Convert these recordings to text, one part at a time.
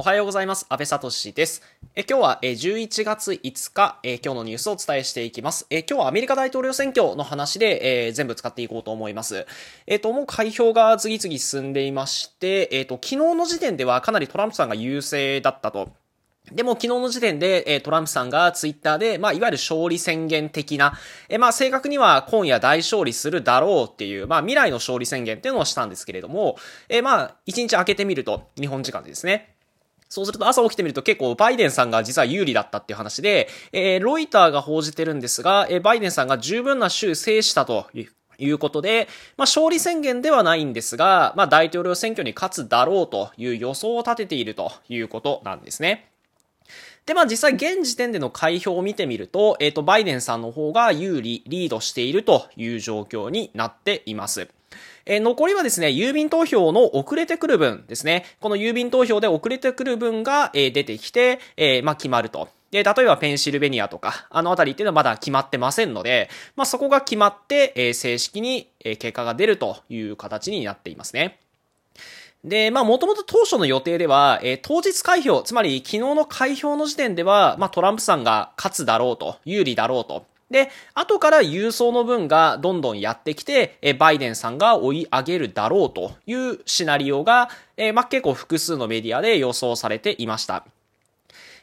おはようございます。安部聡です。え今日はえ11月5日え、今日のニュースをお伝えしていきます。え今日はアメリカ大統領選挙の話で、え全部使っていこうと思います。えっ、と、もう開票が次々進んでいまして、えっ、と、昨日の時点ではかなりトランプさんが優勢だったと。でも昨日の時点で、えトランプさんがツイッターで、まあ、いわゆる勝利宣言的な、えまあ、正確には今夜大勝利するだろうっていう、まあ、未来の勝利宣言っていうのをしたんですけれども、えまあ、1日明けてみると、日本時間でですね、そうすると朝起きてみると結構バイデンさんが実は有利だったっていう話で、えー、ロイターが報じてるんですが、えー、バイデンさんが十分な州制したということで、まあ、勝利宣言ではないんですが、まあ、大統領選挙に勝つだろうという予想を立てているということなんですね。で、まあ実際現時点での開票を見てみると、えっ、ー、と、バイデンさんの方が有利、リードしているという状況になっています。えー、残りはですね、郵便投票の遅れてくる分ですね。この郵便投票で遅れてくる分が、えー、出てきて、えー、まあ、決まると。で、例えばペンシルベニアとか、あのあたりっていうのはまだ決まってませんので、まあ、そこが決まって、えー、正式に、えー、結果が出るという形になっていますね。で、まあ、もともと当初の予定では、えー、当日開票、つまり昨日の開票の時点では、まあ、トランプさんが勝つだろうと、有利だろうとで、後から郵送の分がどんどんやってきて、えバイデンさんが追い上げるだろうというシナリオが、えまあ、結構複数のメディアで予想されていました。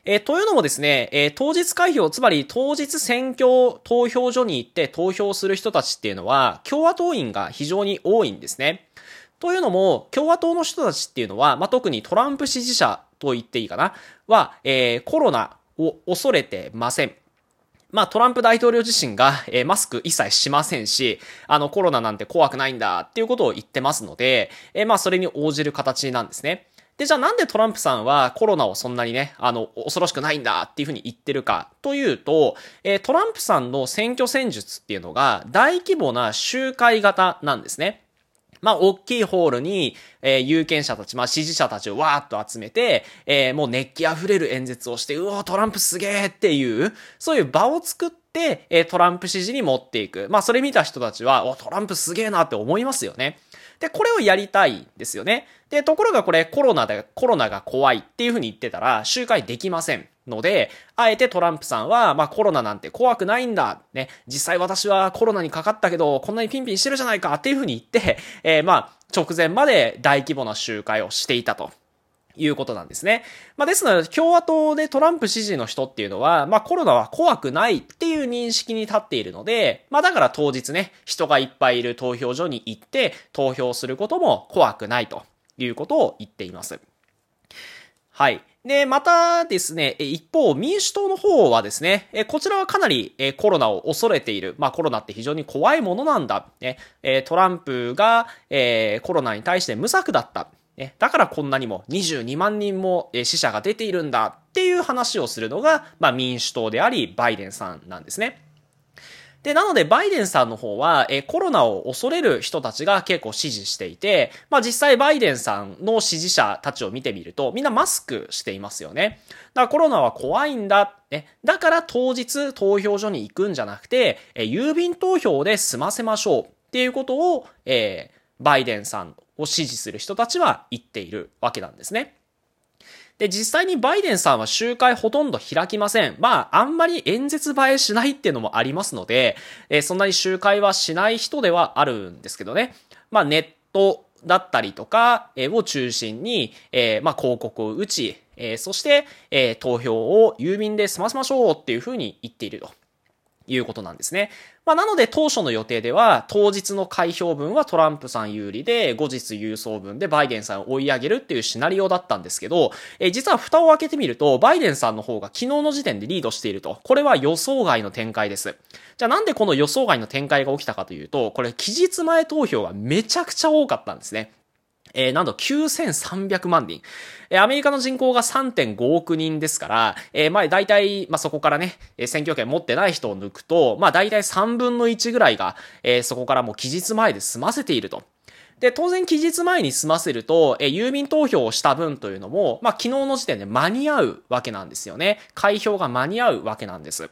え、というのもですね、え、当日開票、つまり当日選挙投票所に行って投票する人たちっていうのは、共和党員が非常に多いんですね。というのも、共和党の人たちっていうのは、まあ、特にトランプ支持者と言っていいかな、は、えー、コロナを恐れてません。まあトランプ大統領自身が、えー、マスク一切しませんし、あのコロナなんて怖くないんだっていうことを言ってますので、えー、まあそれに応じる形なんですね。で、じゃあなんでトランプさんはコロナをそんなにね、あの、恐ろしくないんだっていうふうに言ってるかというと、えー、トランプさんの選挙戦術っていうのが大規模な集会型なんですね。まあ、大きいホールに、えー、有権者たち、まあ、支持者たちをわーっと集めて、えー、もう熱気溢れる演説をして、うおトランプすげーっていう、そういう場を作って、えー、トランプ支持に持っていく。まあ、それ見た人たちは、おトランプすげーなって思いますよね。で、これをやりたいですよね。で、ところがこれコロナで、コロナが怖いっていうふうに言ってたら、集会できません。ので、あえてトランプさんは、まあコロナなんて怖くないんだ。ね。実際私はコロナにかかったけど、こんなにピンピンしてるじゃないかっていうふうに言って、えー、まあ直前まで大規模な集会をしていたと。いうことなんですね。まあ、ですので、共和党でトランプ支持の人っていうのは、まあ、コロナは怖くないっていう認識に立っているので、まあ、だから当日ね、人がいっぱいいる投票所に行って投票することも怖くないということを言っています。はい。で、またですね、一方、民主党の方はですね、こちらはかなりコロナを恐れている。まあコロナって非常に怖いものなんだ。トランプがコロナに対して無策だった。だからこんなにも22万人も死者が出ているんだっていう話をするのが、まあ民主党であり、バイデンさんなんですね。で、なので、バイデンさんの方は、えコロナを恐れる人たちが結構支持していて、まあ実際バイデンさんの支持者たちを見てみると、みんなマスクしていますよね。だからコロナは怖いんだ。ね、だから当日投票所に行くんじゃなくて、え郵便投票で済ませましょうっていうことを、えー、バイデンさんを支持する人たちは言っているわけなんですね。で、実際にバイデンさんは集会ほとんど開きません。まあ、あんまり演説映えしないっていうのもありますので、えー、そんなに集会はしない人ではあるんですけどね。まあ、ネットだったりとか、えー、を中心に、えー、まあ、広告を打ち、えー、そして、えー、投票を郵便で済ませましょうっていうふうに言っていると。いうことなんですね。まあ、なので当初の予定では、当日の開票分はトランプさん有利で、後日郵送分でバイデンさんを追い上げるっていうシナリオだったんですけど、え実は蓋を開けてみると、バイデンさんの方が昨日の時点でリードしていると。これは予想外の展開です。じゃあなんでこの予想外の展開が起きたかというと、これ期日前投票がめちゃくちゃ多かったんですね。えー、なんと9300万人。え、アメリカの人口が3.5億人ですから、えー、まあ大体、まあそこからね、選挙権持ってない人を抜くと、まあ大体3分の1ぐらいが、えー、そこからもう期日前で済ませていると。で、当然期日前に済ませると、え郵便投票をした分というのも、まあ昨日の時点で間に合うわけなんですよね。開票が間に合うわけなんです。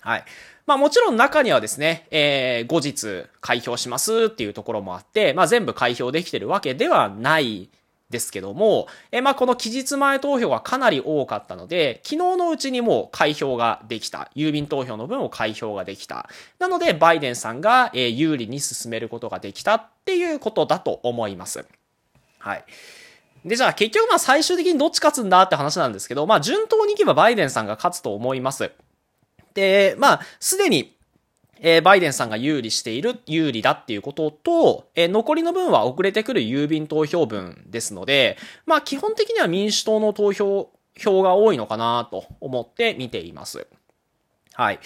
はい。まあもちろん中にはですね、えー、後日開票しますっていうところもあって、まあ全部開票できてるわけではないですけども、えまあ、この期日前投票がかなり多かったので、昨日のうちにもう開票ができた。郵便投票の分を開票ができた。なので、バイデンさんが、え有利に進めることができたっていうことだと思います。はい。で、じゃあ結局まあ最終的にどっち勝つんだって話なんですけど、まあ順当にいけばバイデンさんが勝つと思います。で、まあ、すでにえー、バイデンさんが有利している、有利だっていうことと、えー、残りの分は遅れてくる郵便投票分ですので、まあ基本的には民主党の投票、票が多いのかなと思って見ています。はい。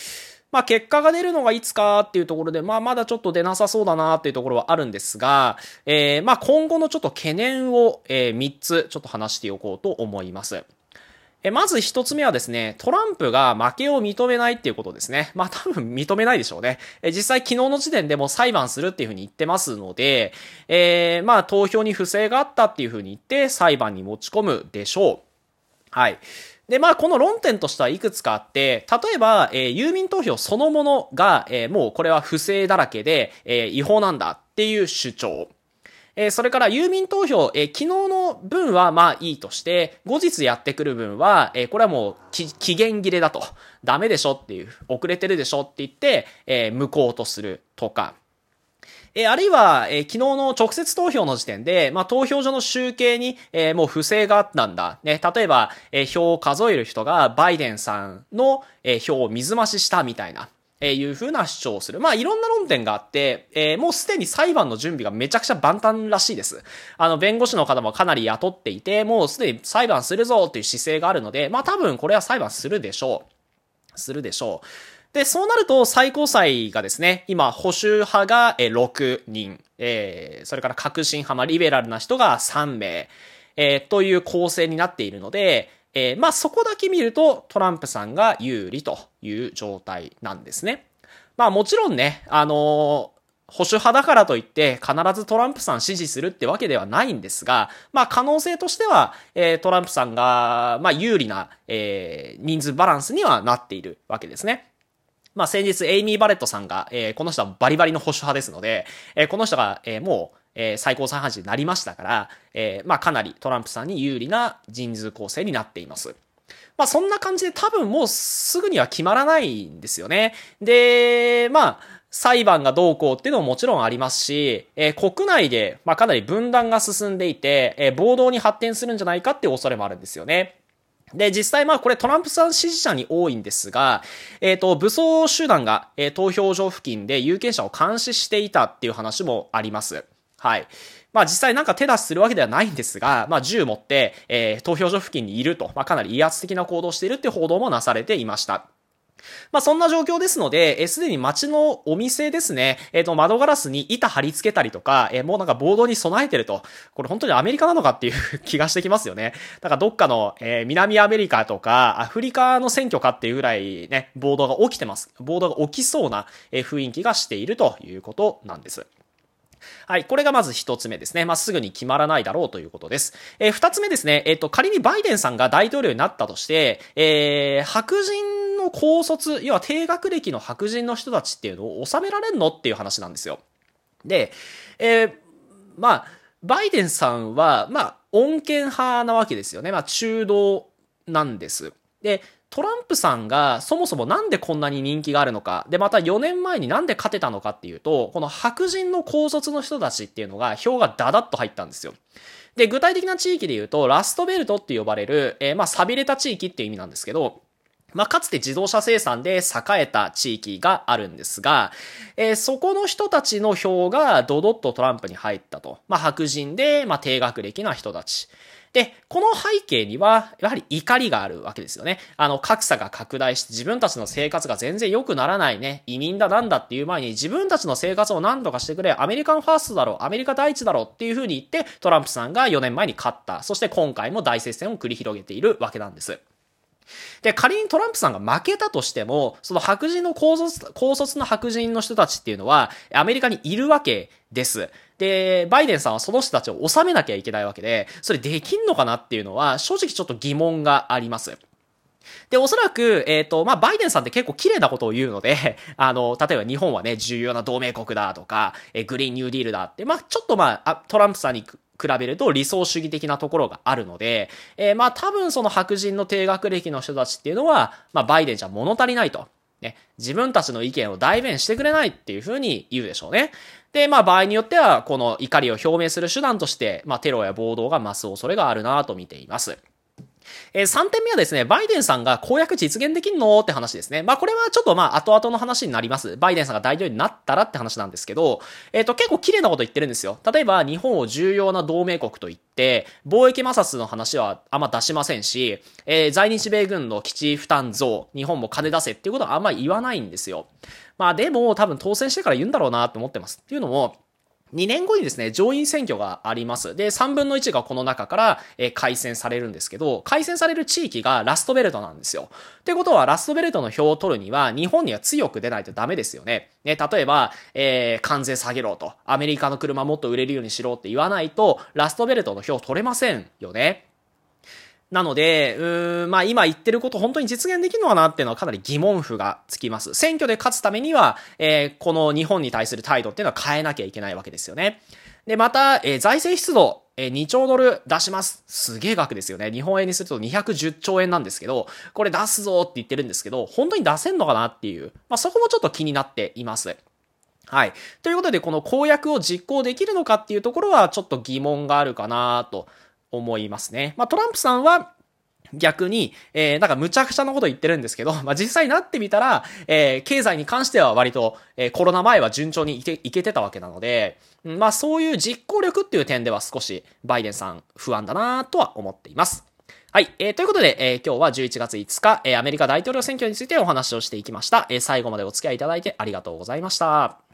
まあ結果が出るのがいつかっていうところで、まあまだちょっと出なさそうだなっていうところはあるんですが、えー、まあ今後のちょっと懸念を、えー、3つちょっと話しておこうと思います。えまず一つ目はですね、トランプが負けを認めないっていうことですね。まあ多分認めないでしょうね。え実際昨日の時点でも裁判するっていうふうに言ってますので、えー、まあ投票に不正があったっていうふうに言って裁判に持ち込むでしょう。はい。で、まあ、この論点としてはいくつかあって、例えば、えー、郵便投票そのものが、えー、もうこれは不正だらけで、えー、違法なんだっていう主張。えー、それから郵便投票、えー、昨日の分はまあいいとして、後日やってくる分は、えー、これはもう期限切れだと。ダメでしょっていう、遅れてるでしょって言って、え、無効とするとか。え、あるいは、え、昨日の直接投票の時点で、まあ、投票所の集計に、え、もう不正があったんだ。ね、例えば、え、票を数える人がバイデンさんの、え、票を水増ししたみたいな。えいう風な主張をする。まあ、いろんな論点があって、えー、もうすでに裁判の準備がめちゃくちゃ万端らしいです。あの、弁護士の方もかなり雇っていて、もうすでに裁判するぞっていう姿勢があるので、まあ、多分これは裁判するでしょう。するでしょう。で、そうなると最高裁がですね、今、保守派が6人、えー、それから革新派、まあ、リベラルな人が3名、えー、という構成になっているので、えー、まあそこだけ見るとトランプさんが有利という状態なんですね。まあもちろんね、あのー、保守派だからといって必ずトランプさん支持するってわけではないんですが、まあ可能性としては、えー、トランプさんが、まあ有利な、えー、人数バランスにはなっているわけですね。まあ先日エイミー・バレットさんが、えー、この人はバリバリの保守派ですので、えー、この人が、えー、もう、えー、最高裁判事になりましたから、えー、まあかなりトランプさんに有利な人数構成になっています。まあそんな感じで多分もうすぐには決まらないんですよね。で、まあ、裁判がどうこうっていうのももちろんありますし、えー、国内で、まあ、かなり分断が進んでいて、えー、暴動に発展するんじゃないかっていう恐れもあるんですよね。で、実際まあこれトランプさん支持者に多いんですが、えっ、ー、と、武装集団が、えー、投票所付近で有権者を監視していたっていう話もあります。はい。まあ実際なんか手出しするわけではないんですが、まあ銃持って、えー、投票所付近にいると、まあかなり威圧的な行動をしているって報道もなされていました。まあそんな状況ですので、す、で、に街のお店ですね、えっ、ー、と、窓ガラスに板貼り付けたりとか、えー、もうなんかボードに備えてると、これ本当にアメリカなのかっていう 気がしてきますよね。だからどっかの、えー、南アメリカとか、アフリカの選挙かっていうぐらいね、ボードが起きてます。ボードが起きそうな、え雰囲気がしているということなんです。はい。これがまず一つ目ですね。まあ、すぐに決まらないだろうということです。えー、二つ目ですね。えっ、ー、と、仮にバイデンさんが大統領になったとして、えー、白人の高卒、要は低学歴の白人の人たちっていうのを収められんのっていう話なんですよ。で、えー、まあ、バイデンさんは、まあ、穏健派なわけですよね。まあ、中道なんです。で、トランプさんがそもそもなんでこんなに人気があるのか、で、また4年前になんで勝てたのかっていうと、この白人の高卒の人たちっていうのが票がダダッと入ったんですよ。で、具体的な地域で言うと、ラストベルトって呼ばれる、えー、まあ、錆びれた地域っていう意味なんですけど、まあ、かつて自動車生産で栄えた地域があるんですが、えー、そこの人たちの票がドドッとトランプに入ったと。まあ、白人で、まあ、低学歴な人たち。で、この背景には、やはり怒りがあるわけですよね。あの、格差が拡大して自分たちの生活が全然良くならないね。移民だなんだっていう前に自分たちの生活を何とかしてくれ。アメリカンファーストだろう。アメリカ第一だろうっていう風に言って、トランプさんが4年前に勝った。そして今回も大接戦を繰り広げているわけなんです。で、仮にトランプさんが負けたとしても、その白人の高卒、高卒の白人の人たちっていうのは、アメリカにいるわけです。で、バイデンさんはその人たちを収めなきゃいけないわけで、それできんのかなっていうのは、正直ちょっと疑問があります。で、おそらく、えっ、ー、と、まあ、バイデンさんって結構綺麗なことを言うので、あの、例えば日本はね、重要な同盟国だとか、えグリーンニューディールだって、まあ、ちょっとまあ、トランプさんに比べると理想主義的なところがあるので、えー、まあ多分その白人の低学歴の人たちっていうのは、まあバイデンじゃ物足りないと。ね、自分たちの意見を代弁してくれないっていうふうに言うでしょうね。で、まあ場合によっては、この怒りを表明する手段として、まあテロや暴動が増す恐れがあるなと見ています。えー、3点目はですね、バイデンさんが公約実現できんの？って話ですね。まあこれはちょっとまあ後々の話になります。バイデンさんが大統領になったらって話なんですけど、えっ、ー、と結構綺麗なこと言ってるんですよ。例えば日本を重要な同盟国と言って、貿易摩擦の話はあんま出しませんし、えー、在日米軍の基地負担増、日本も金出せっていうことはあんまり言わないんですよ。まあでも多分当選してから言うんだろうなって思ってます。っていうのも、2年後にですね、上院選挙があります。で、3分の1がこの中から、え、改選されるんですけど、改選される地域がラストベルトなんですよ。ってことは、ラストベルトの票を取るには、日本には強く出ないとダメですよね。ね、例えば、えー、関税下げろと、アメリカの車もっと売れるようにしろって言わないと、ラストベルトの票取れませんよね。なので、うーん、まあ今言ってること本当に実現できるのかなっていうのはかなり疑問符がつきます。選挙で勝つためには、えー、この日本に対する態度っていうのは変えなきゃいけないわけですよね。で、また、えー、財政出動、えー、2兆ドル出します。すげえ額ですよね。日本円にすると210兆円なんですけど、これ出すぞって言ってるんですけど、本当に出せんのかなっていう、まあそこもちょっと気になっています。はい。ということで、この公約を実行できるのかっていうところは、ちょっと疑問があるかなと思いますね。まあ、トランプさんは、逆に、えー、なんか無茶苦茶なこと言ってるんですけど、まあ、実際になってみたら、えー、経済に関しては割と、えー、コロナ前は順調にいけいけてたわけなので、まあそういう実行力っていう点では少しバイデンさん不安だなとは思っています。はい。えー、ということで、えー、今日は11月5日、えー、アメリカ大統領選挙についてお話をしていきました。えー、最後までお付き合いいただいてありがとうございました。